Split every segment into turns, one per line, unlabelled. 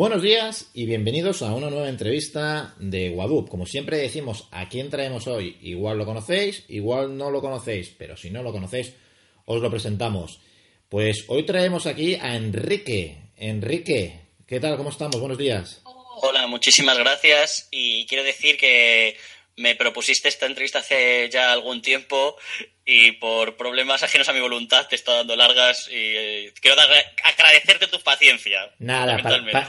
Buenos días y bienvenidos a una nueva entrevista de Wadup. Como siempre decimos, ¿a quién traemos hoy? Igual lo conocéis, igual no lo conocéis, pero si no lo conocéis, os lo presentamos. Pues hoy traemos aquí a Enrique. Enrique, ¿qué tal? ¿Cómo estamos? Buenos días.
Hola, muchísimas gracias y quiero decir que me propusiste esta entrevista hace ya algún tiempo y por problemas ajenos a mi voluntad te está dando largas y eh, quiero agradecerte tu paciencia.
Nada,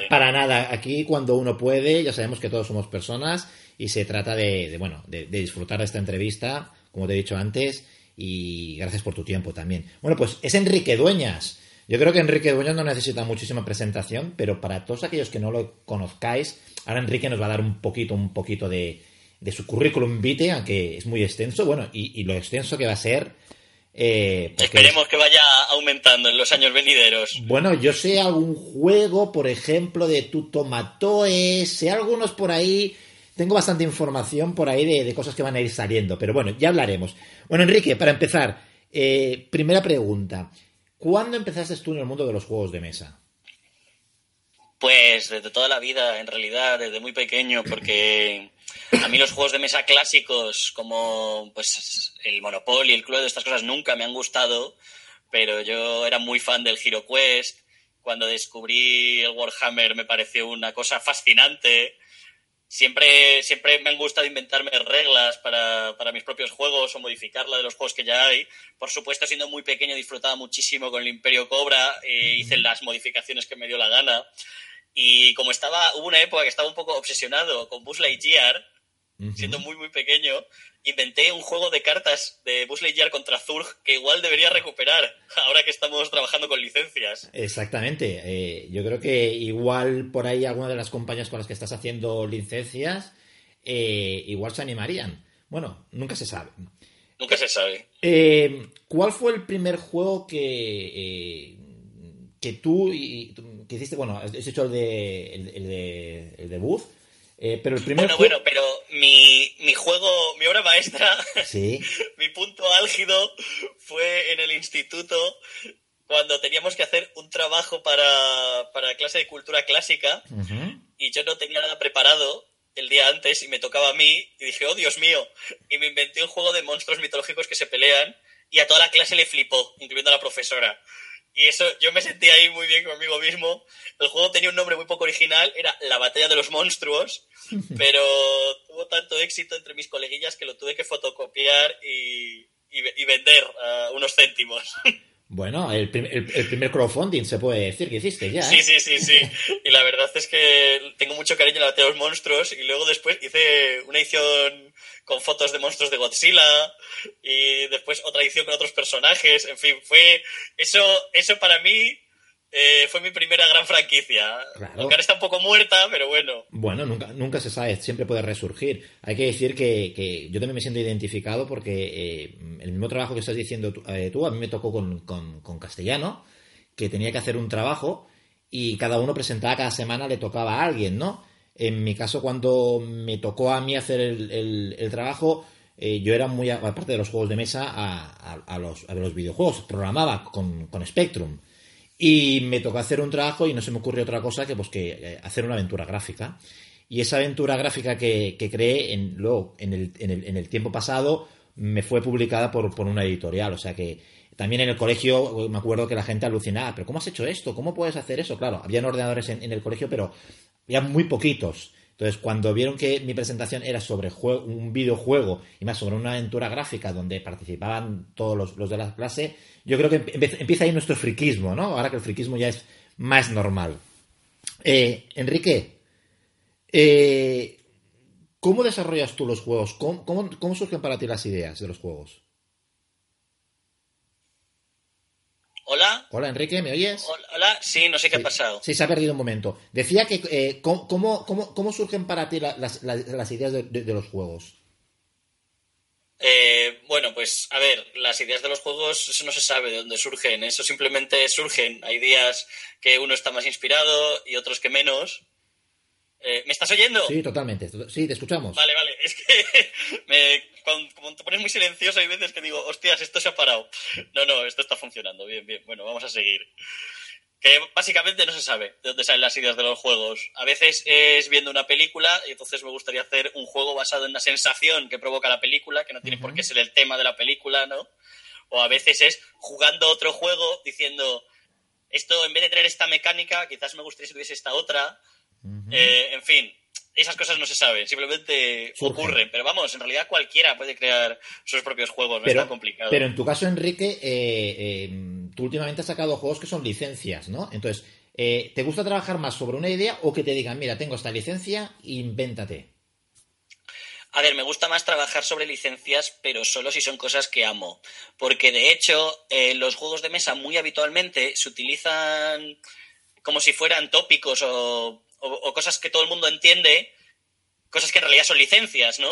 para, nada. Aquí cuando uno puede, ya sabemos que todos somos personas y se trata de, bueno, de, disfrutar de esta entrevista, como te he dicho antes, y gracias por tu tiempo también. Bueno, pues es Enrique Dueñas. Yo creo que Enrique Dueñas no necesita muchísima presentación, pero para todos aquellos que no lo conozcáis, ahora Enrique nos va a dar un poquito, un poquito de, de su currículum vitae, aunque es muy extenso, bueno, y, lo extenso que va a ser.
Eh, Esperemos que vaya aumentando en los años venideros.
Bueno, yo sé algún juego, por ejemplo, de Tutomatoe, sé algunos por ahí. Tengo bastante información por ahí de, cosas que van a ir saliendo, pero bueno, ya hablaremos. Bueno, Enrique, para empezar, eh, primera pregunta. ¿Cuándo empezaste tú en el mundo de los juegos de mesa?
Pues desde toda la vida, en realidad, desde muy pequeño, porque a mí los juegos de mesa clásicos como pues el Monopoly, el Cluedo, estas cosas nunca me han gustado, pero yo era muy fan del Hero Quest. Cuando descubrí el Warhammer me pareció una cosa fascinante. Siempre, siempre me han gustado inventarme reglas para, para mis propios juegos o modificarla de los juegos que ya hay. Por supuesto, siendo muy pequeño disfrutaba muchísimo con el Imperio Cobra, e hice las modificaciones que me dio la gana. Y como estaba, hubo una época que estaba un poco obsesionado con Buzz Lightyear, siendo muy, muy pequeño, inventé un juego de cartas de Buzz Lightyear contra Zurg que igual debería recuperar ahora que estamos trabajando con licencias.
Exactamente. Eh, yo creo que igual por ahí alguna de las compañías con las que estás haciendo licencias, eh, igual se animarían. Bueno, nunca se sabe.
Nunca se sabe.
Eh, ¿Cuál fue el primer juego que, que tú, y, que hiciste? Bueno, has hecho el de, el, de, el de Buzz eh, pero el primer
bueno, bueno, pero mi, mi, juego, mi obra maestra, mi punto álgido fue en el instituto cuando teníamos que hacer un trabajo para, para clase de cultura clásica y yo no tenía nada preparado el día antes y me tocaba a mí y dije, oh Dios mío, y me inventé un juego de monstruos mitológicos que se pelean y a toda la clase le flipó, incluyendo a la profesora. Y eso, yo me sentí ahí muy bien conmigo mismo. El juego tenía un nombre muy poco original, era La Batalla de los Monstruos, pero tuvo tanto éxito entre mis coleguillas que lo tuve que fotocopiar y, y, vender a unos céntimos.
Bueno, el, el, primer crowdfunding se puede decir que hiciste ya.
Sí, ¿eh? sí, sí, sí. Y la verdad es que tengo mucho cariño en la batalla de los monstruos y luego después hice una edición con fotos de monstruos de Godzilla y después otra edición con otros personajes. En fin, fue eso, eso para mí eh, fue mi primera gran franquicia. Claro. ahora está un poco muerta, pero bueno.
Bueno, nunca, nunca se sabe, siempre puede resurgir. Hay que decir que, yo también me siento identificado porque eh, el mismo trabajo que estás diciendo eh, tú, a mí me tocó con, castellano, que tenía que hacer un trabajo y cada uno presentaba cada semana, le tocaba a alguien, ¿no? En mi caso, cuando me tocó a mí hacer el, trabajo, yo era muy, aparte de los juegos de mesa, a, los, a los, videojuegos. Programaba con, Spectrum. Y me tocó hacer un trabajo y no se me ocurrió otra cosa que pues que eh, hacer una aventura gráfica. Y esa aventura gráfica que, creé en, luego, en el, en, el, en el tiempo pasado me fue publicada por, por una editorial. O sea que también en el colegio me acuerdo que la gente alucinaba, pero ¿cómo has hecho esto? ¿Cómo puedes hacer eso? Claro, habían ordenadores en, en el colegio, pero había muy poquitos. Entonces, cuando vieron que mi presentación era sobre un videojuego y más sobre una aventura gráfica donde participaban todos los, de la clase, yo creo que empieza ahí nuestro friquismo, ¿no? Ahora que el friquismo ya es más normal. Eh, Enrique, eh, ¿cómo desarrollas tú los juegos? ¿Cómo surgen para ti las ideas de los juegos?
Hola.
Hola, Enrique, ¿me oyes?
Hola, sí, no sé qué ha pasado.
Sí, se ha perdido un momento. Decía que, eh, ¿cómo, surgen para ti las, ideas de, los juegos?
Eh, bueno, pues a ver, las ideas de los juegos, eso no se sabe de dónde surgen, eso simplemente surgen. Hay días que uno está más inspirado y otros que menos. Eh, ¿Me estás oyendo?
Sí, totalmente. Sí, te escuchamos.
Vale, vale. Es que me, cuando, te pones muy silencioso hay veces que digo, hostias, esto se ha parado. No, no, esto está funcionando. Bien, bien. Bueno, vamos a seguir. que básicamente no se sabe de dónde salen las ideas de los juegos. A veces es viendo una película y entonces me gustaría hacer un juego basado en una sensación que provoca la película, que no tiene por qué ser el tema de la película, ¿no? O a veces es jugando otro juego diciendo, esto en vez de tener esta mecánica, quizás me gustaría si tuviese esta otra. Eh, en fin, esas cosas no se saben, simplemente ocurren. Pero vamos, en realidad cualquiera puede crear sus propios juegos, no es tan complicado.
Pero en tu caso, Enrique, eh, em, tú últimamente has sacado juegos que son licencias, ¿no? Entonces, eh, ¿te gusta trabajar más sobre una idea o que te digan, mira, tengo esta licencia, invéntate?
A ver, me gusta más trabajar sobre licencias, pero solo si son cosas que amo. Porque de hecho, eh, los juegos de mesa muy habitualmente se utilizan como si fueran tópicos o, cosas que todo el mundo entiende, cosas que en realidad son licencias, ¿no?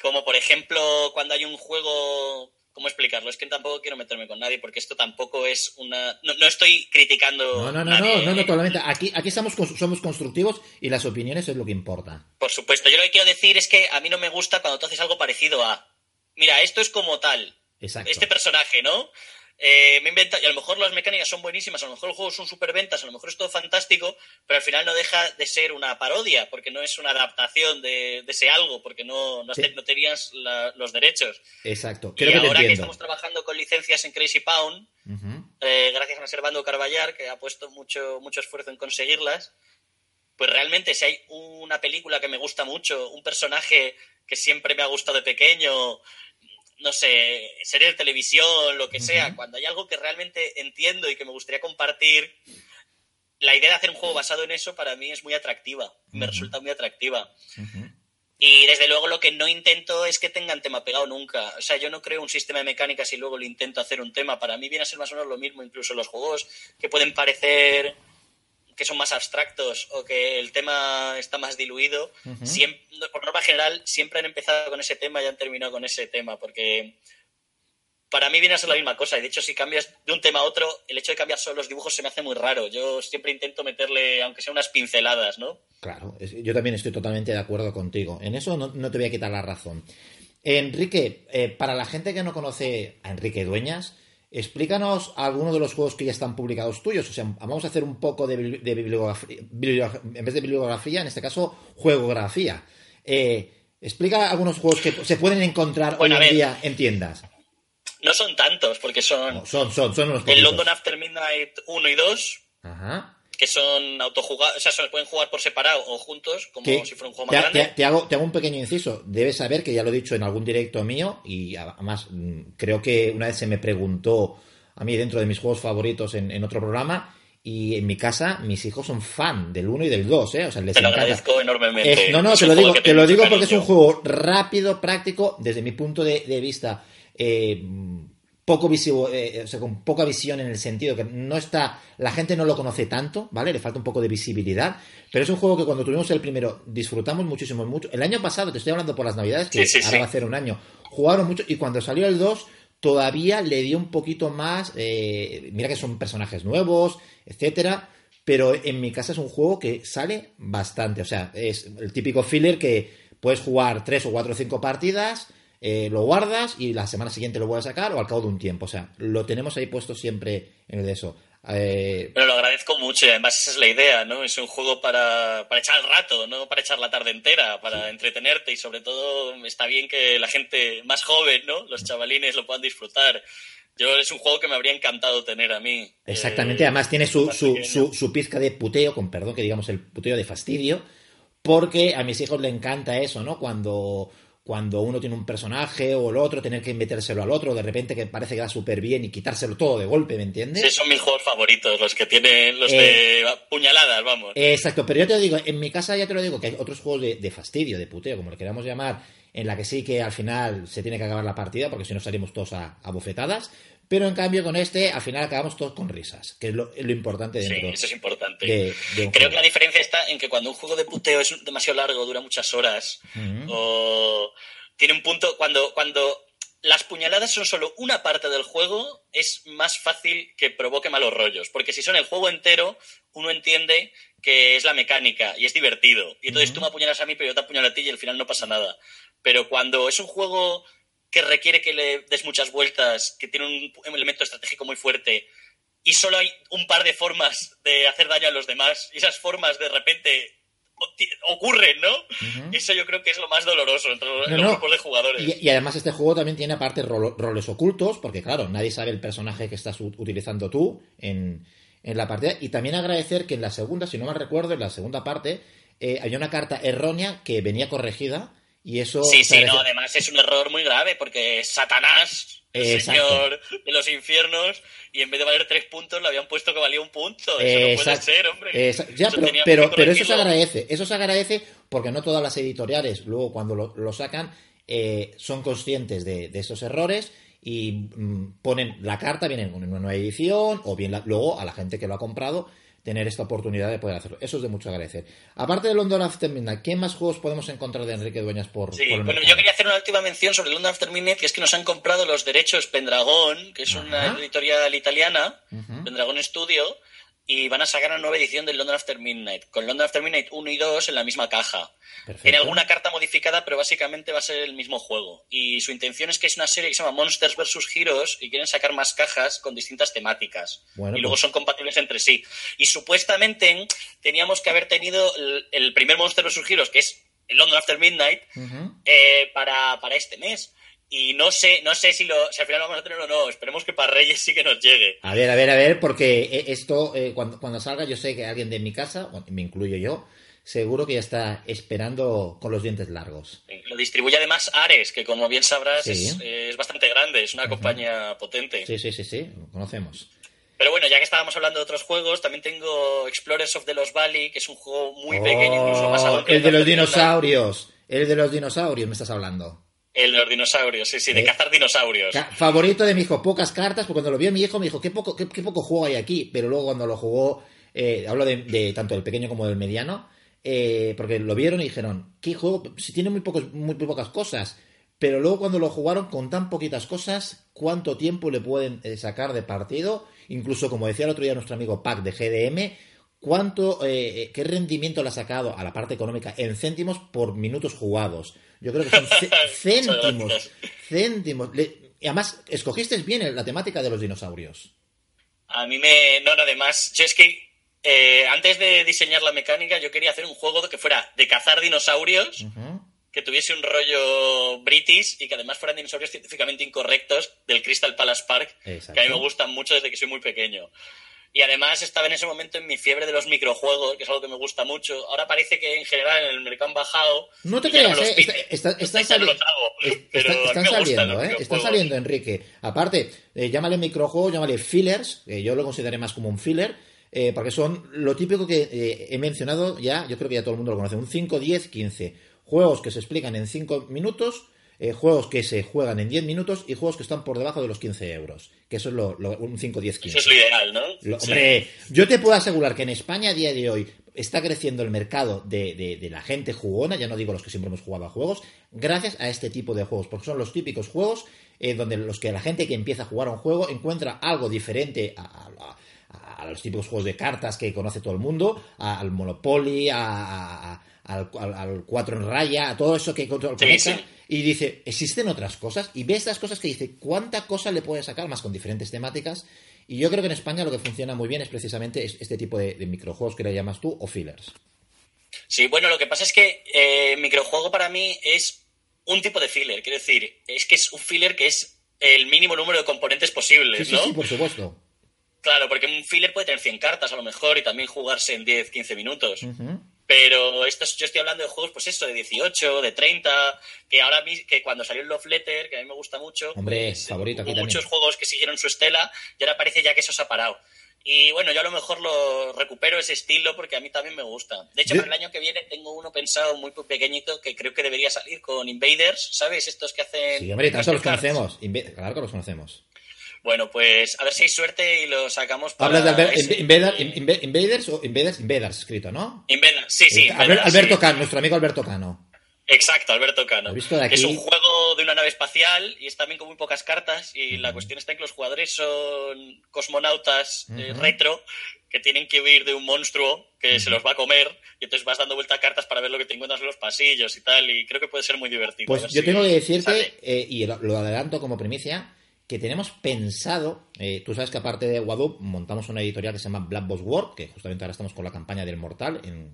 Como por ejemplo, cuando hay un juego. ¿Cómo explicarlo? Es que tampoco quiero meterme con nadie porque esto tampoco es una. No, estoy criticando.
No, no, no, no, no, no, totalmente. Aquí, aquí estamos, somos constructivos y las opiniones es lo que importa.
Por supuesto. Yo lo que quiero decir es que a mí no me gusta cuando tú haces algo parecido a. Mira, esto es como tal. Exacto. Este personaje, ¿no? Eh, me inventa, y a lo mejor las mecánicas son buenísimas, a lo mejor los juegos son superventas, a lo mejor es todo fantástico, pero al final no deja de ser una parodia, porque no es una adaptación de, ese algo, porque no, no, tenías los derechos.
Exacto.
y ahora que estamos trabajando con licencias en Crazy Pound, eh, gracias a Servando Carballar, que ha puesto mucho, mucho esfuerzo en conseguirlas, pues realmente si hay una película que me gusta mucho, un personaje que siempre me ha gustado de pequeño, no sé, serie de televisión, lo que sea, cuando hay algo que realmente entiendo y que me gustaría compartir, la idea de hacer un juego basado en eso para mí es muy atractiva, me resulta muy atractiva. Y desde luego lo que no intento es que tengan tema pegado nunca. O sea, yo no creo un sistema de mecánicas y luego lo intento hacer un tema. Para mí viene a ser más o menos lo mismo, incluso los juegos que pueden parecer que son más abstractos o que el tema está más diluido, siempre, por norma general siempre han empezado con ese tema y han terminado con ese tema, porque para mí viene a ser la misma cosa. Y de hecho, si cambias de un tema a otro, el hecho de cambiar solo los dibujos se me hace muy raro. Yo siempre intento meterle, aunque sea unas pinceladas, ¿no?
Claro, yo también estoy totalmente de acuerdo contigo. En eso no, te voy a quitar la razón. Enrique, eh, para la gente que no conoce a Enrique Dueñas, Explícanos algunos de los juegos que ya están publicados tuyos. O sea, vamos a hacer un poco de, bibliografía, en vez de bibliografía, en este caso, juegografía. Eh, explica algunos juegos que se pueden encontrar hoy en día en tiendas.
No son tantos, porque son.
son, son, son unos
El London After Midnight 1 y 2. Ajá que son autojugados, o sea, se pueden jugar por separado o juntos, como si fuera un juego más grande.
Te, hago, te hago un pequeño inciso. Debes saber que ya lo he dicho en algún directo mío y además mm, creo que una vez se me preguntó a mí dentro de mis juegos favoritos en, otro programa y en mi casa mis hijos son fan del 1 y del 2, ¿eh? O sea, les
te lo agradezco enormemente.
no, no, te lo digo, te, lo digo porque es un juego rápido, práctico, desde mi punto de, de vista. Eh, poco visivo, eh, o sea, con poca visión en el sentido que no está, la gente no lo conoce tanto, ¿vale? Le falta un poco de visibilidad, pero es un juego que cuando tuvimos el primero disfrutamos muchísimo, mucho. El año pasado, te estoy hablando por las navidades, que ahora va a ser un año, jugaron mucho y cuando salió el 2 todavía le dio un poquito más, eh, mira que son personajes nuevos, etcétera, pero en mi casa es un juego que sale bastante, o sea, es el típico filler que puedes jugar tres o cuatro o cinco partidas, eh, lo guardas y la semana siguiente lo vuelves a sacar o al cabo de un tiempo. O sea, lo tenemos ahí puesto siempre en el de eso.
Eh... Pero lo agradezco mucho y además esa es la idea, ¿no? Es un juego para, para echar el rato, no para echar la tarde entera, para entretenerte y sobre todo está bien que la gente más joven, ¿no? Los chavalines lo puedan disfrutar. Yo es un juego que me habría encantado tener a mí.
Exactamente, eh, además tiene su, su, su, su, pizca de puteo, con perdón que digamos el puteo de fastidio, porque a mis hijos le encanta eso, ¿no? Cuando cuando uno tiene un personaje o el otro, tener que metérselo al otro, de repente que parece que va súper bien y quitárselo todo de golpe, ¿me entiendes?
Sí, son mis juegos favoritos, los que tienen los de eh, puñaladas, vamos.
Exacto, pero yo te digo, en mi casa ya te lo digo, que hay otros juegos de, fastidio, de puteo, como lo queramos llamar, en la que sí que al final se tiene que acabar la partida, porque si no salimos todos a, bofetadas, pero en cambio con este al final acabamos todos con risas, que es lo, importante dentro.
Sí, eso es importante. Creo que la diferencia está en que cuando un juego de puteo es demasiado largo, dura muchas horas, o tiene un punto cuando, cuando las puñaladas son solo una parte del juego, es más fácil que provoque malos rollos, porque si son el juego entero, uno entiende que es la mecánica y es divertido. Y entonces tú me apuñalas a mí, pero yo te apuñalo a ti y al final no pasa nada. Pero cuando es un juego que requiere que le des muchas vueltas, que tiene un elemento estratégico muy fuerte y solo hay un par de formas de hacer daño a los demás. Y esas formas de repente ocurren, ¿no? Eso yo creo que es lo más doloroso entre los grupos de jugadores.
Y, además este juego también tiene aparte roles ocultos, porque claro, nadie sabe el personaje que estás utilizando tú en, en la partida. Y también agradecer que en la segunda, si no mal recuerdo, en la segunda parte, eh, había una carta errónea que venía corregida y eso...
Sí, sí, no, además es un error muy grave porque Satanás, el señor de los infiernos, y en vez de valer tres puntos le habían puesto que valía un punto. Eso no puede ser, hombre.
Ya, pero, pero, eso se agradece, eso se agradece porque no todas las editoriales luego cuando lo, sacan eh, son conscientes de, de esos errores y mm, ponen la carta, viene en una nueva edición, o bien luego a la gente que lo ha comprado tener esta oportunidad de poder hacerlo. Eso es de mucho agradecer. Aparte de London After Midnight, ¿qué más juegos podemos encontrar de Enrique Dueñas por,
sí, bueno, yo quería hacer una última mención sobre London After Midnight, que es que nos han comprado los derechos Pendragon, que es una editorial italiana, Pendragon Studio, y van a sacar una nueva edición del London After Midnight, con London After Midnight 1 y 2 en la misma caja. Tiene alguna carta modificada, pero básicamente va a ser el mismo juego. Y su intención es que es una serie que se llama Monsters vs. Heroes y quieren sacar más cajas con distintas temáticas. y luego pues son compatibles entre sí. Y supuestamente teníamos que haber tenido el, primer Monsters vs. Heroes, que es el London After Midnight, eh, para, para este mes. Y no sé, no sé si, lo, si al final lo vamos a tener o no. Esperemos que para Reyes sí que nos llegue.
A ver, a ver, a ver, porque eh, esto, eh, cuando, cuando salga, yo sé que alguien de mi casa, me incluyo yo, seguro que ya está esperando con los dientes largos.
Lo distribuye además Ares, que como bien sabrás es, bastante grande, es una compañía potente.
Sí, sí, sí, sí, lo conocemos.
Pero bueno, ya que estábamos hablando de otros juegos, también tengo Explorers of the Lost Valley, que es un juego muy pequeño, incluso más
oh, El de los dinosaurios, el de los dinosaurios me estás hablando.
El de los dinosaurios, sí, sí, de eh, cazar dinosaurios.
Favorito de mi hijo, pocas cartas, porque cuando lo vio mi hijo me dijo, qué poco, qué, poco juego hay aquí, pero luego cuando lo jugó, eh, hablo de, tanto del pequeño como del mediano, eh, porque lo vieron y dijeron, qué juego, si tiene muy, pocos, muy, pocas cosas, pero luego cuando lo jugaron con tan poquitas cosas, ¿cuánto tiempo le pueden sacar de partido? Incluso, como decía el otro día nuestro amigo Pac de GDM, ¿cuánto, qué rendimiento le ha sacado a la parte económica en céntimos por minutos jugados? Yo creo que son céntimos. céntimos. y además, escogiste bien la temática de los dinosaurios.
A mí me. No, no, además, yo es que eh, antes de diseñar la mecánica, yo quería hacer un juego que fuera de cazar dinosaurios, que tuviese un rollo british y que además fueran dinosaurios científicamente incorrectos del Crystal Palace Park, que a mí me gustan mucho desde que soy muy pequeño. Y además estaba en ese momento en mi fiebre de los microjuegos, que es algo que me gusta mucho. Ahora parece que en general en el mercado han bajado.
No te creas, ¿eh? están saliendo, ¿eh? Están saliendo, Enrique. Aparte, eh, llámale microjuegos, llámale fillers, que yo lo consideré más como un filler, eh, porque son lo típico que eh, he mencionado ya, yo creo que ya todo el mundo lo conoce, un 5, 10, 15. Juegos que se explican en 5 minutos eh, juegos que se juegan en 10 minutos y juegos que están por debajo de los 15 euros. Que eso es lo, un 5, 10, 15.
Eso es lo ideal, ¿no?
Hombre, yo te puedo asegurar que en España a día de hoy está creciendo el mercado de, la gente jugona, ya no digo los que siempre hemos jugado a juegos, gracias a este tipo de juegos, porque son los típicos juegos eh, donde los que la gente que empieza a jugar a un juego encuentra algo diferente a, los típicos juegos de cartas que conoce todo el mundo, al Monopoly, al, al, 4 en raya, a todo eso que controla y dice, existen otras cosas, y ve estas cosas que dice, ¿cuánta cosa le puede sacar más con diferentes temáticas? Y yo creo que en España lo que funciona muy bien es precisamente este tipo de, microjuegos que le llamas tú, o fillers.
Sí, bueno, lo que pasa es que eh, microjuego para mí es un tipo de filler, quiero decir, es que es un filler que es el mínimo número de componentes posibles, ¿no?
Sí, por supuesto.
Claro, porque un filler puede tener 100 cartas a lo mejor y también jugarse en 10, 15 minutos. Pero esto, yo estoy hablando de juegos, pues eso, de 18, de 30, que ahora que cuando salió el Love Letter, que a mí me gusta mucho,
Hombre, pues, favorito
hubo muchos juegos que siguieron su estela y ahora parece ya que eso se ha parado. Y bueno, yo a lo mejor lo recupero ese estilo porque a mí también me gusta. De hecho, para el año que viene tengo uno pensado muy pequeñito que creo que debería salir con Invaders, ¿sabes? Estos que hacen...
Sí, hombre, tanto los conocemos. Claro que los conocemos.
Bueno, pues a ver si hay suerte y lo sacamos
para... ¿Hablas de Invaders o Invaders? Invaders escrito, ¿no?
Invaders, sí, sí.
Alberto Cano, nuestro amigo Alberto Cano.
Exacto, Alberto Cano. Es un juego de una nave espacial y es también con muy pocas cartas y la cuestión está en que los jugadores son cosmonautas eh, retro que tienen que huir de un monstruo que se los va a comer y entonces vas dando vuelta a cartas para ver lo que te encuentras en los pasillos y tal y creo que puede ser muy divertido.
Pues yo tengo que decirte, eh, y lo, adelanto como primicia, que tenemos pensado, eh, tú sabes que aparte de Wadu montamos una editorial que se llama Black Box World, que justamente ahora estamos con la campaña del Mortal. En,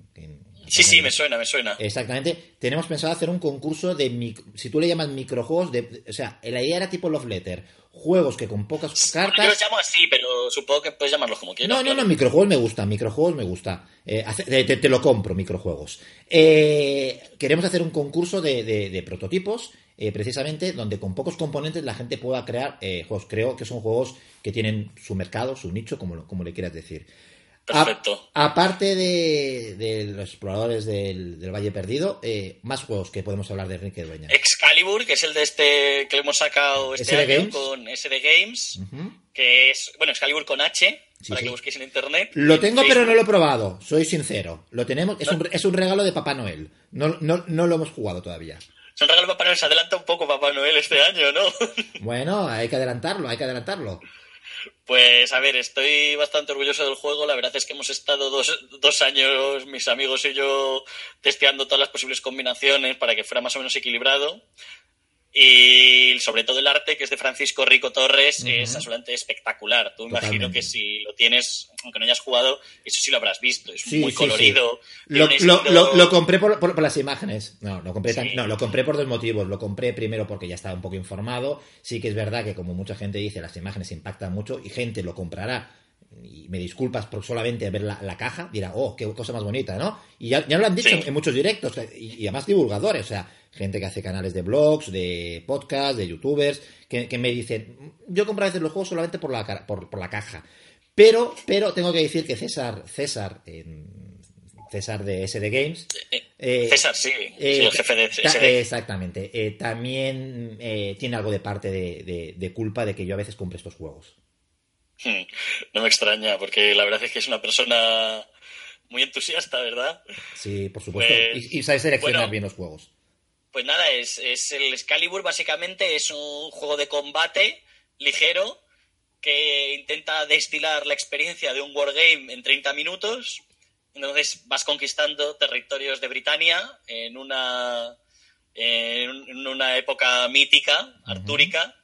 sí, sí, me suena, me suena.
Exactamente. Tenemos pensado hacer un concurso de, si tú le llamas microjuegos, de, o sea, la idea era tipo Love Letter, juegos que con pocas cartas...
yo los llamo así, pero supongo que puedes llamarlos como quieras.
No, no, no, microjuegos me gusta, microjuegos me gusta. Eh, te, lo compro, microjuegos. Eh, queremos hacer un concurso de, de prototipos eh, precisamente donde con pocos componentes la gente pueda crear eh, juegos. Creo que son juegos que tienen su mercado, su nicho, como, como le quieras decir.
Perfecto.
aparte de, los exploradores del, Valle Perdido, eh, más juegos que podemos hablar de Enrique Dueña.
Excalibur, que es el de este que hemos sacado este año con SD Games, que es, bueno, Excalibur con H, para que busquéis en internet.
Lo tengo, pero no lo he probado, soy sincero. Lo tenemos, es, un, es un regalo de Papá Noel. No, no, no lo hemos jugado todavía.
Son regalo Papá Noel. Se adelanta un poco Papá Noel este año, ¿no?
Bueno, hay que adelantarlo, hay que adelantarlo.
Pues a ver, estoy bastante orgulloso del juego. La verdad es que hemos estado dos, dos, años, mis amigos y yo, testeando todas las posibles combinaciones para que fuera más o menos equilibrado. Y sobre todo el arte, que es de Francisco Rico Torres, es absolutamente espectacular. Tú imagino que si lo tienes, aunque no hayas jugado, eso sí lo habrás visto. Es muy colorido.
Lo, compré por, las imágenes. No, lo compré, no, lo compré por dos motivos. Lo compré primero porque ya estaba un poco informado. Sí que es verdad que, como mucha gente dice, las imágenes impactan mucho y gente lo comprará y me disculpas por solamente ver la, caja, dirá, oh, qué cosa más bonita, ¿no? Y ya, ya lo han dicho en, muchos directos, y, y, además divulgadores, o sea, gente que hace canales de blogs, de podcasts, de youtubers, que, me dicen, yo compro a veces los juegos solamente por la, por, la caja. Pero, pero tengo que decir que César, César, César de SD Games.
Eh, eh, César, sí, eh, el jefe de SD.
Exactamente. también tiene algo de parte de, culpa de que yo a veces compre estos juegos.
Hmm, no me extraña, porque la verdad es que es una persona muy entusiasta, ¿verdad?
Sí, por supuesto. Pues, y, sabe seleccionar bien los juegos.
Pues nada, es, es el Excalibur básicamente es un juego de combate ligero que intenta destilar la experiencia de un wargame en 30 minutos. Entonces vas conquistando territorios de Britania en una, en una época mítica, artúrica.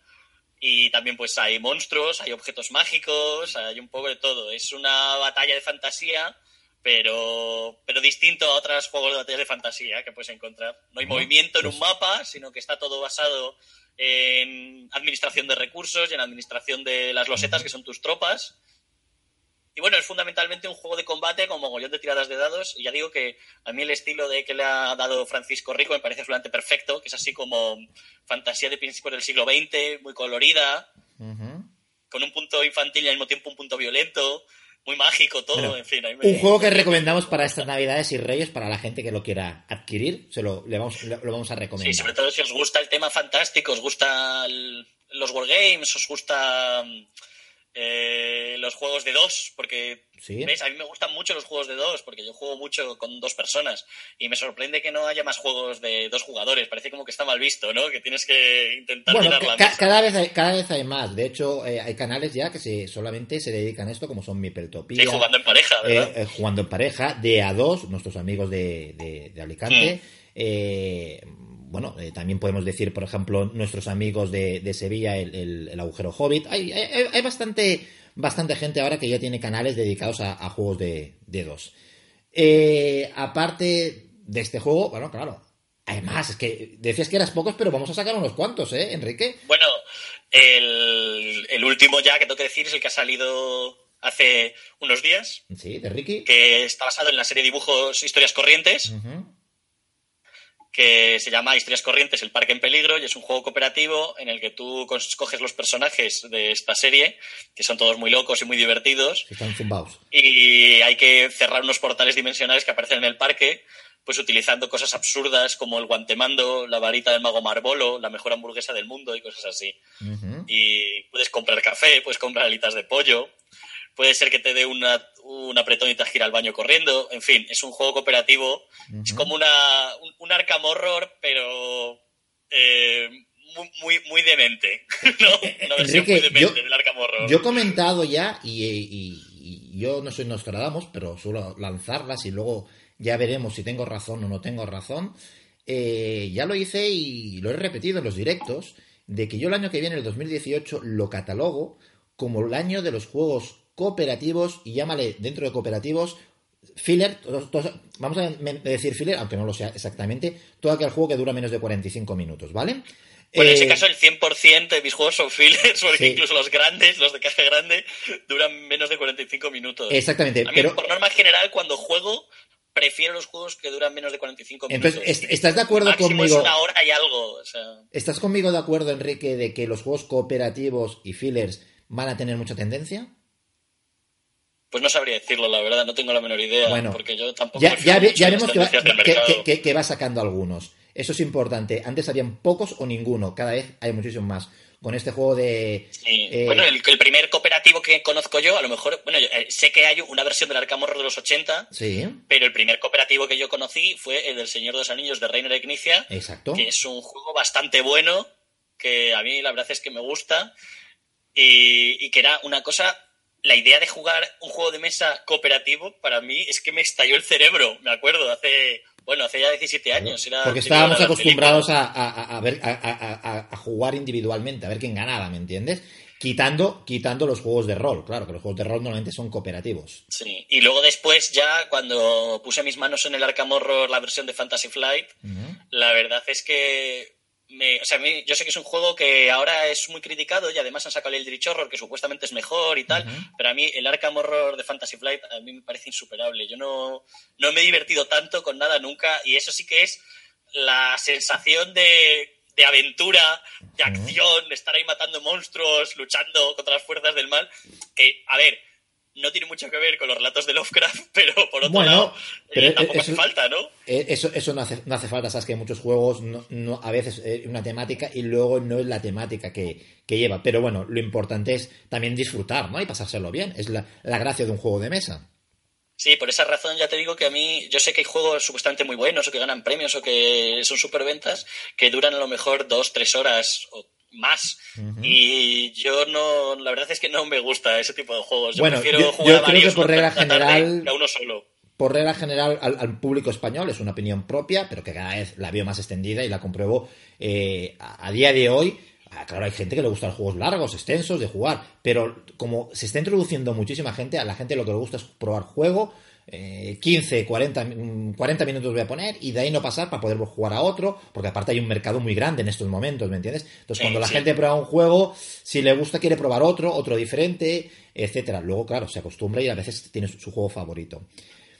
Y también pues hay monstruos, hay objetos mágicos, hay un poco de todo. Es una batalla de fantasía pero, pero distinto a otros juegos de batallas de fantasía que puedes encontrar. No hay movimiento en un pues mapa, sino que está todo basado en administración de recursos y en administración de las losetas, que son tus tropas. Y bueno, es fundamentalmente un juego de combate con mogollón de tiradas de dados. Y ya digo que a mí el estilo de que le ha dado Francisco Rico me parece absolutamente perfecto, que es así como fantasía de principios del siglo XX, muy colorida, con un punto infantil y al mismo tiempo un punto violento muy mágico todo, en fin.
Un juego que recomendamos para estas Navidades y Reyes, para la gente que lo quiera adquirir, se lo, le vamos, lo vamos a recomendar.
Sí, sobre todo si os gusta el tema fantástico, os gusta los wargames, os gusta eh, los juegos de dos, porque a mí me gustan mucho los juegos de dos, porque yo juego mucho con dos personas y me sorprende que no haya más juegos de dos jugadores. Parece como que está mal visto, ¿no? Que tienes que intentar
bueno, la Cada vez, hay, cada vez hay más. De hecho, eh, hay canales ya que se, solamente se dedican a esto, como son Mipeltopía.
Sí, jugando en pareja, ¿verdad?
Eh, jugando en pareja, de a dos, nuestros amigos de, de, Alicante. Mm bueno, eh, también podemos decir, por ejemplo, nuestros amigos de, Sevilla, el, agujero Hobbit. Hay, hay, bastante, bastante gente ahora que ya tiene canales dedicados a, juegos de, dos. Eh, aparte de este juego, bueno, claro, hay más. Es que decías que eras pocos, pero vamos a sacar unos cuantos, ¿eh, Enrique?
Bueno, el, último ya que tengo que decir es el que ha salido hace unos días.
Sí, de Ricky.
Que está basado en la serie de dibujos Historias Corrientes que se llama Historias Corrientes, el Parque en Peligro, y es un juego cooperativo en el que tú escoges los personajes de esta serie, que son todos muy locos y muy divertidos.
Están zumbados.
Y hay que cerrar unos portales dimensionales que aparecen en el parque, pues utilizando cosas absurdas como el guantemando, la varita del mago Marbolo, la mejor hamburguesa del mundo y cosas así. Y puedes comprar café, puedes comprar alitas de pollo, puede ser que te dé una, un apretón y te gira al baño corriendo. En fin, es un juego cooperativo. Es como una, un, Arkham Horror, pero eh, muy, muy, demente. ¿no? Una versión muy demente yo, del Arkham Horror.
Yo he comentado ya, y, yo no soy Nostradamus, pero suelo lanzarlas y luego ya veremos si tengo razón o no tengo razón. Eh, ya lo hice y lo he repetido en los directos. de que yo el año que viene, el 2018, lo catalogo como el año de los juegos cooperativos y llámale dentro de cooperativos filler, vamos a decir filler, aunque no lo sea exactamente, todo aquel juego que dura menos de 45 minutos, ¿vale?
Bueno, en ese eh, caso el 100% de mis juegos son fillers, porque incluso los grandes, los de caja grande, duran menos de 45 minutos.
Exactamente.
A mí,
pero...
por norma general, cuando juego, prefiero los juegos que duran menos de 45 minutos.
Entonces, ¿estás de acuerdo conmigo? Es
una hora y algo.
¿Estás conmigo de acuerdo, Enrique, de que los juegos cooperativos y fillers van a tener mucha tendencia?
Pues no sabría decirlo, la verdad, no tengo la menor idea. Bueno, porque yo tampoco.
Ya, ya, vemos que va, que va, sacando algunos. Eso es importante. Antes habían pocos o ninguno, cada vez hay muchísimo más. Con este juego de.
Eh, bueno, el, primer cooperativo que conozco yo, a lo mejor. Bueno, eh, sé que hay una versión del Arcamorro de los 80.
Sí.
Pero el primer cooperativo que yo conocí fue el del Señor de los Anillos de Reiner Ignicia.
Exacto.
Que es un juego bastante bueno, que a mí la verdad es que me gusta. y que era una cosa la idea de jugar un juego de mesa cooperativo para mí es que me estalló el cerebro, me acuerdo, hace, bueno, hace ya 17 años. Era
Porque estábamos acostumbrados a, ver, a, jugar individualmente, a ver quién ganaba, ¿me entiendes? Quitando, quitando los juegos de rol, claro, que los juegos de rol normalmente son cooperativos.
Sí, y luego después ya cuando puse mis manos en el Arkham Horror, la versión de Fantasy Flight, la verdad es que o sea, yo sé que es un juego que ahora es muy criticado y además han sacado el Eldritch Horror, que supuestamente es mejor y tal, pero a mí el Arkham Horror de Fantasy Flight a mí me parece insuperable. Yo no, no me he divertido tanto con nada nunca y eso sí que es la sensación de, de aventura, de acción, de estar ahí matando monstruos, luchando contra las fuerzas del mal, que, a ver, no tiene mucho que ver con los relatos de Lovecraft, pero por otro lado, eh, tampoco hace falta, ¿no?
Eh, eso, eso no, hace, no hace falta, sabes que hay muchos juegos, no, a veces eh, una temática y luego no es la temática que, lleva. Pero bueno, lo importante es también disfrutar, ¿no? Y pasárselo bien. Es la, gracia de un juego de mesa.
Sí, por esa razón ya te digo que a mí, yo sé que hay juegos supuestamente muy buenos o que ganan premios o que son superventas que duran a lo mejor dos, tres horas o más. Y yo no, la verdad es que no me gusta ese tipo de juegos. Yo
bueno,
prefiero
yo,
jugar
creo que por regla general,
a uno solo.
Por regla general, al, público español es una opinión propia, pero que cada vez la veo más extendida y la compruebo eh, a, día de hoy. Ah, claro, hay gente que le gustan juegos largos, extensos, de jugar, pero como se está introduciendo muchísima gente, a la gente lo que le gusta es probar juego, 15, 40, 40 minutos voy a poner y de ahí no pasar para poder jugar a otro, porque aparte hay un mercado muy grande en estos momentos, ¿me entiendes? Entonces, cuando la gente prueba un juego, si le gusta, quiere probar otro, otro diferente, etcétera. Luego, claro, se acostumbra y a veces tiene su, juego favorito.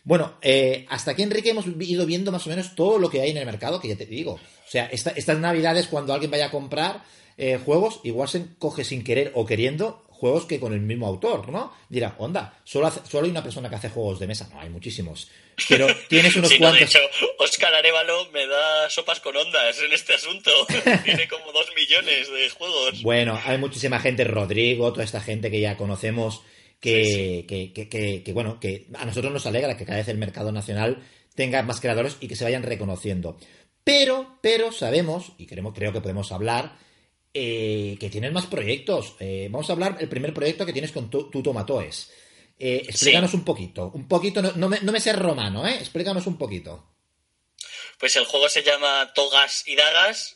Bueno, eh, hasta aquí, Enrique, hemos ido viendo más o menos todo lo que hay en el mercado, que ya te digo. O sea, estas navidades, cuando alguien vaya a comprar eh, juegos, igual se coge sin querer o queriendo juegos que con el mismo autor, ¿no? Dirá, onda, solo, solo hay una persona que hace juegos de mesa. No, hay muchísimos. Pero tienes unos cuantos. de
hecho, Oscar Arevalo me da sopas con ondas en este asunto. Tiene como dos millones de juegos.
Bueno, hay muchísima gente, Rodrigo, toda esta gente que ya conocemos, que, que, que, que, bueno, que a nosotros nos alegra que cada vez el mercado nacional tenga más creadores y que se vayan reconociendo. Pero, pero sabemos, y creo que podemos hablar, eh, que tienes más proyectos. Eh, vamos a hablar del primer proyecto que tienes con tu, Tomatoes. Eh, explícanos un poquito. Un poquito, no, me, no me sé romano, ¿eh? Explícanos un poquito.
Pues el juego se llama Togas y Dagas,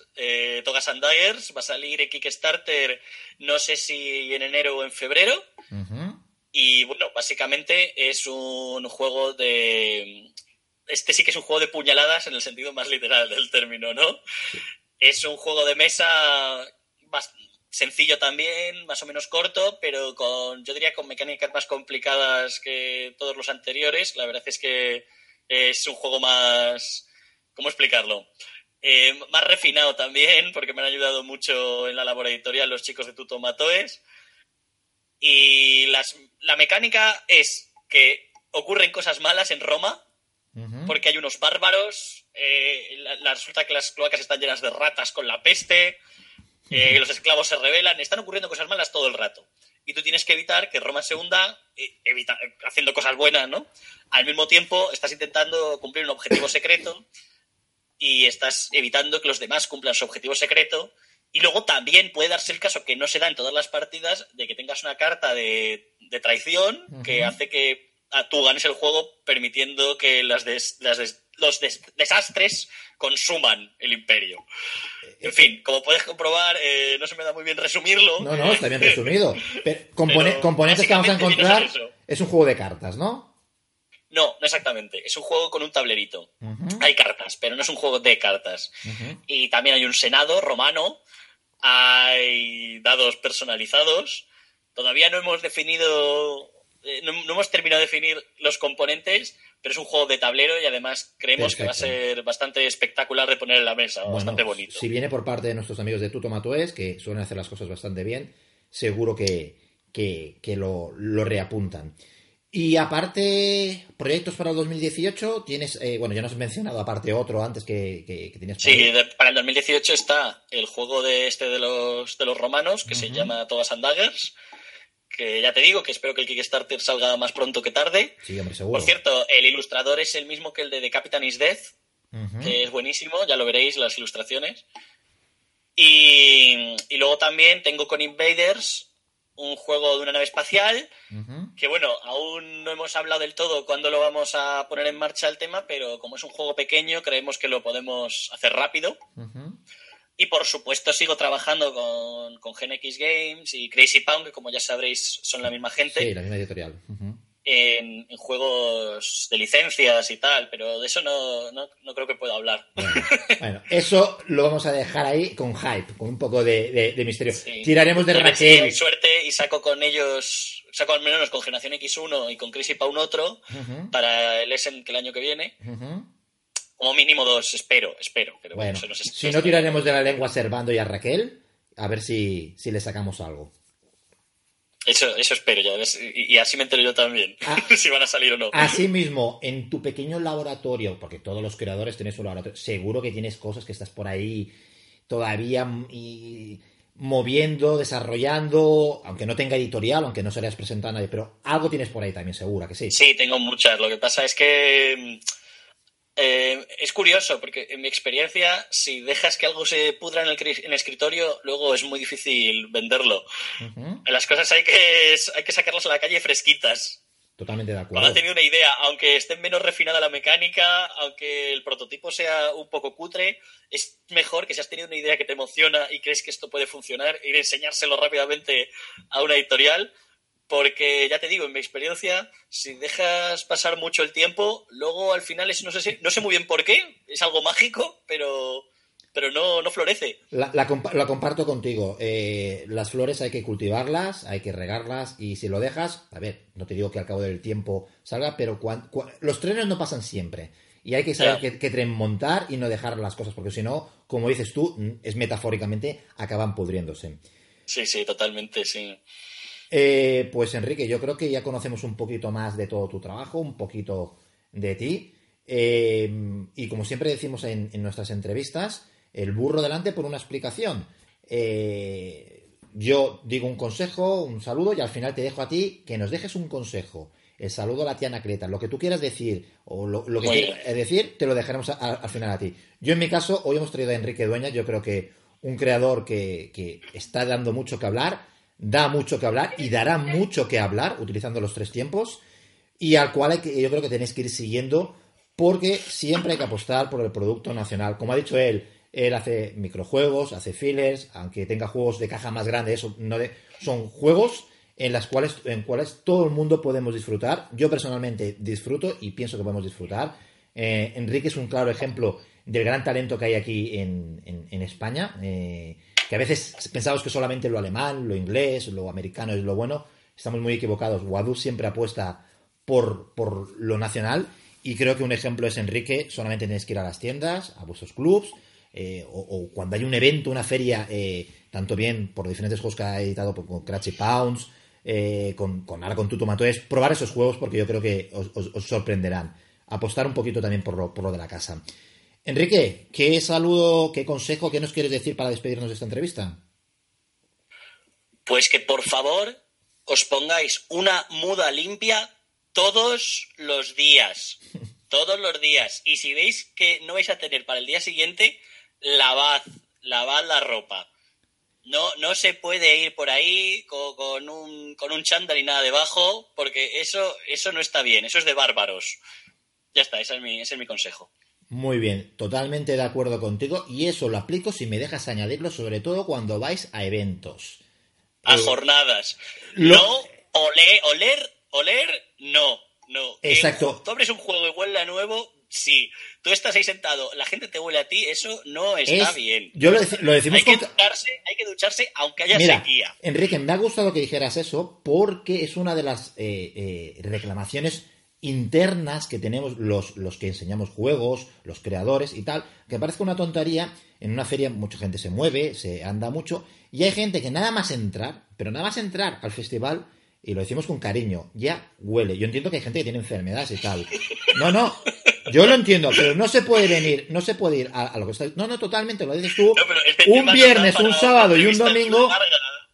Togas and Daggers. Va a salir en Kickstarter, no sé si en enero o en febrero. Y bueno, básicamente es un juego de. Este sí que es un juego de puñaladas en el sentido más literal del término, ¿no? Es un juego de mesa más sencillo también, más o menos corto, pero con, yo diría, con mecánicas más complicadas que todos los anteriores. La verdad es que es un juego más, ¿cómo explicarlo? Eh, más refinado también, porque me han ayudado mucho en la labor editorial los chicos de Tuto Matoes. Y la mecánica es que ocurren cosas malas en Roma, porque hay unos bárbaros, eh, resulta que las cloacas están llenas de ratas con la peste, eh, los esclavos se rebelan, están ocurriendo cosas malas todo el rato. Y tú tienes que evitar que Roma se hunda eh, evita, haciendo cosas buenas, ¿no? Al mismo tiempo estás intentando cumplir un objetivo secreto y estás evitando que los demás cumplan su objetivo secreto. Y luego también puede darse el caso que no se da en todas las partidas de que tengas una carta de, traición que hace que tú ganes el juego permitiendo que las, las los desastres consuman el imperio. En fin, como puedes comprobar, eh, no se me da muy bien resumirlo.
No, no, está bien resumido. componentes que vamos a encontrar es, un juego de cartas, ¿no?
No, no exactamente. Es un juego con un tablerito. Hay cartas, pero no es un juego de cartas. Y también hay un senado romano, hay dados personalizados. Todavía no hemos definido, eh, no, hemos terminado de definir los componentes, pero es un juego de tablero y además creemos que va a ser bastante espectacular de poner en la mesa, bastante bonito.
Si viene por parte de nuestros amigos de Tutomatoes, que suelen hacer las cosas bastante bien, seguro que, que, lo, reapuntan. Y aparte, proyectos para el 2018, tienes, eh, bueno, ya nos has mencionado aparte otro antes que, que, tenías.
sí, para el 2018 está el juego de este de los, de los romanos, que se llama Todas and Daggers, que ya te digo que espero que el Kickstarter salga más pronto que tarde.
Sí, hombre, seguro.
Por cierto, el ilustrador es el mismo que el de The Captain is Death, que es buenísimo, ya lo veréis las ilustraciones. Y, luego también tengo con Invaders un juego de una nave espacial, que bueno, aún no hemos hablado del todo cuándo lo vamos a poner en marcha el tema, pero como es un juego pequeño, creemos que lo podemos hacer rápido. Y por supuesto sigo trabajando con, con GenX Games y Crazy Pound, que como ya sabréis son la misma gente.
Sí, la misma editorial.
en, juegos de licencias y tal, pero de eso no, no, creo que pueda hablar.
Bueno, eso lo vamos a dejar ahí con hype, con un poco de, misterio. Tiraremos de Raquel.
suerte y saco con ellos, saco al menos con Generación X1 y con Crazy Pound otro para el Essen que el año que viene. Como mínimo dos, espero, espero. Pero
bueno, si no tiraremos de la lengua a Servando y a Raquel, a ver si, si le sacamos algo.
Eso, eso espero, ya Y, así me entero yo también, ah. si van a salir o no.
Así mismo, en tu pequeño laboratorio, porque todos los creadores tienen su laboratorio, seguro que tienes cosas que estás por ahí todavía moviendo, desarrollando, aunque no tenga editorial, aunque no se hayas presentado a nadie, pero algo tienes por ahí también, seguro que sí.
Sí, tengo muchas. Lo que pasa es que eh, es curioso, porque en mi experiencia, si dejas que algo se pudra en el, escritorio, luego es muy difícil venderlo. Las cosas hay que, hay que sacarlas a la calle fresquitas.
Totalmente de acuerdo.
Cuando has tenido una idea, aunque esté menos refinada la mecánica, aunque el prototipo sea un poco cutre, es mejor que si has tenido una idea que te emociona y crees que esto puede funcionar, ir a enseñárselo rápidamente a una editorial porque ya te digo, en mi experiencia, si dejas pasar mucho el tiempo, luego al final es, no sé, no sé muy bien por qué, es algo mágico, pero, pero no, no florece.
La, comparto contigo. Eh, las flores hay que cultivarlas, hay que regarlas y si lo dejas, a ver, no te digo que al cabo del tiempo salga, pero los trenes no pasan siempre. Y hay que saber qué, tren montar y no dejar las cosas, porque si no, como dices tú, es metafóricamente, acaban pudriéndose.
Sí, sí, totalmente, sí.
Eh, pues Enrique, yo creo que ya conocemos un poquito más de todo tu trabajo, un poquito de ti. Eh, y como siempre decimos en, nuestras entrevistas, el burro delante por una explicación. Eh, yo digo un consejo, un saludo y al final te dejo a ti que nos dejes un consejo. El saludo a la tía Anacleta, lo que tú quieras decir o lo, que quieras decir, te lo dejaremos al final a ti. Yo en mi caso, hoy hemos traído a Enrique Dueña, yo creo que un creador que, que está dando mucho que hablar da mucho que hablar y dará mucho que hablar utilizando los tres tiempos y al cual yo creo que tenéis que ir siguiendo porque siempre hay que apostar por el producto nacional. Como ha dicho él, él hace microjuegos, hace fillers, aunque tenga juegos de caja más grande, eso no son juegos en las cuales en cuales todo el mundo podemos disfrutar. Yo personalmente disfruto y pienso que podemos disfrutar. Eh, Enrique es un claro ejemplo del gran talento que hay aquí en, en, España. Eh, que a veces pensamos que solamente lo alemán, lo inglés, lo americano es lo bueno, estamos muy equivocados. Wadu siempre apuesta por, por lo nacional y creo que un ejemplo es Enrique, solamente tenéis que ir a las tiendas, a vuestros clubs, eh, o, cuando hay un evento, una feria, eh, tanto bien por diferentes juegos que ha editado con Cratchy Pounds, eh, con, con, ahora con Tuto es probar esos juegos porque yo creo que os, os, sorprenderán. Apostar un poquito también por lo, por lo de la casa. Enrique, ¿qué saludo, qué consejo, qué nos quieres decir para despedirnos de esta entrevista?
Pues que por favor os pongáis una muda limpia todos los días. Todos los días. Y si veis que no vais a tener para el día siguiente, lavad, lavad la ropa. No, no se puede ir por ahí con, un, con un chándal y nada debajo, porque eso, eso no está bien, eso es de bárbaros. Ya está, ese es mi, ese es mi consejo.
Muy bien, totalmente de acuerdo contigo y eso lo aplico si me dejas añadirlo, sobre todo cuando vais a eventos.
A jornadas. No, oler, oler, oler, no, no.
Exacto.
tú abres un juego y huele a nuevo, sí. Tú estás ahí sentado, la gente te huele a ti, eso no está bien.
Yo lo, decimos
hay que, ducharse, hay que ducharse aunque haya
Mira,
sequía.
Enrique, me ha gustado que dijeras eso porque es una de las eh, eh, reclamaciones internas que tenemos los, los que enseñamos juegos, los creadores y tal, que parece una tontería. En una feria mucha gente se mueve, se anda mucho, y hay gente que nada más entrar, pero nada más entrar al festival, y lo decimos con cariño, ya huele. Yo entiendo que hay gente que tiene enfermedades y tal. No, no, yo lo entiendo, pero no se puede venir, no se puede ir a, lo que está. No, no, totalmente, lo dices tú. un viernes, un sábado y un domingo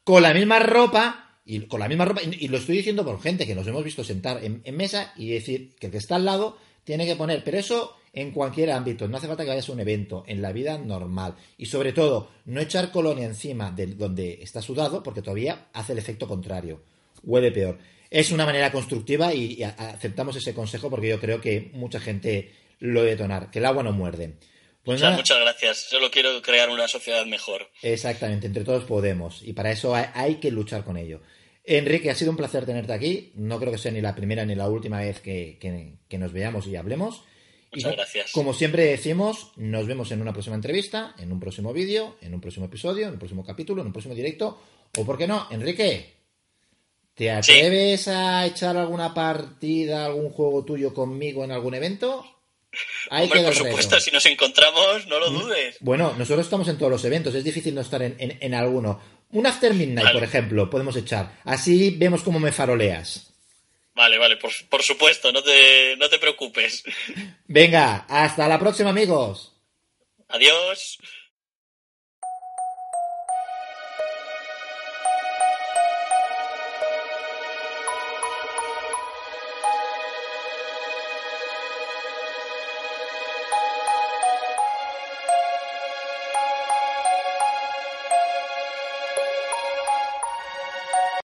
con la misma ropa y con la misma ropa, y, lo estoy diciendo por gente que nos hemos visto sentar en, mesa y decir que el que está al lado tiene que poner, pero eso en cualquier ámbito, no hace falta que vayas a un evento, en la vida normal. Y sobre todo, no echar colonia encima de donde está sudado, porque todavía hace el efecto contrario, huele peor. Es una manera constructiva y, aceptamos ese consejo porque yo creo que mucha gente lo debe detonar, que el agua no muerde.
Pues muchas gracias. Solo quiero crear una sociedad mejor.
Exactamente, entre todos podemos. Y para eso hay que luchar con ello. Enrique, ha sido un placer tenerte aquí. No creo que sea ni la primera ni la última vez que, nos veamos y hablemos.
Muchas gracias.
Como siempre decimos, nos vemos en una próxima entrevista, en un próximo vídeo, en un próximo episodio, en un próximo capítulo, en un próximo directo. O, ¿por qué no? Enrique, ¿te atreves a echar alguna partida, algún juego tuyo conmigo en algún evento?
Hay por supuesto, si nos encontramos, no lo mm. dudes.
Bueno, nosotros estamos en todos los eventos, es difícil no estar en alguno. Un After Midnight, por ejemplo, podemos echar. Así vemos cómo me faroleas.
Vale, vale, por, supuesto, no te, no te preocupes.
Venga, hasta la próxima, amigos.
Adiós.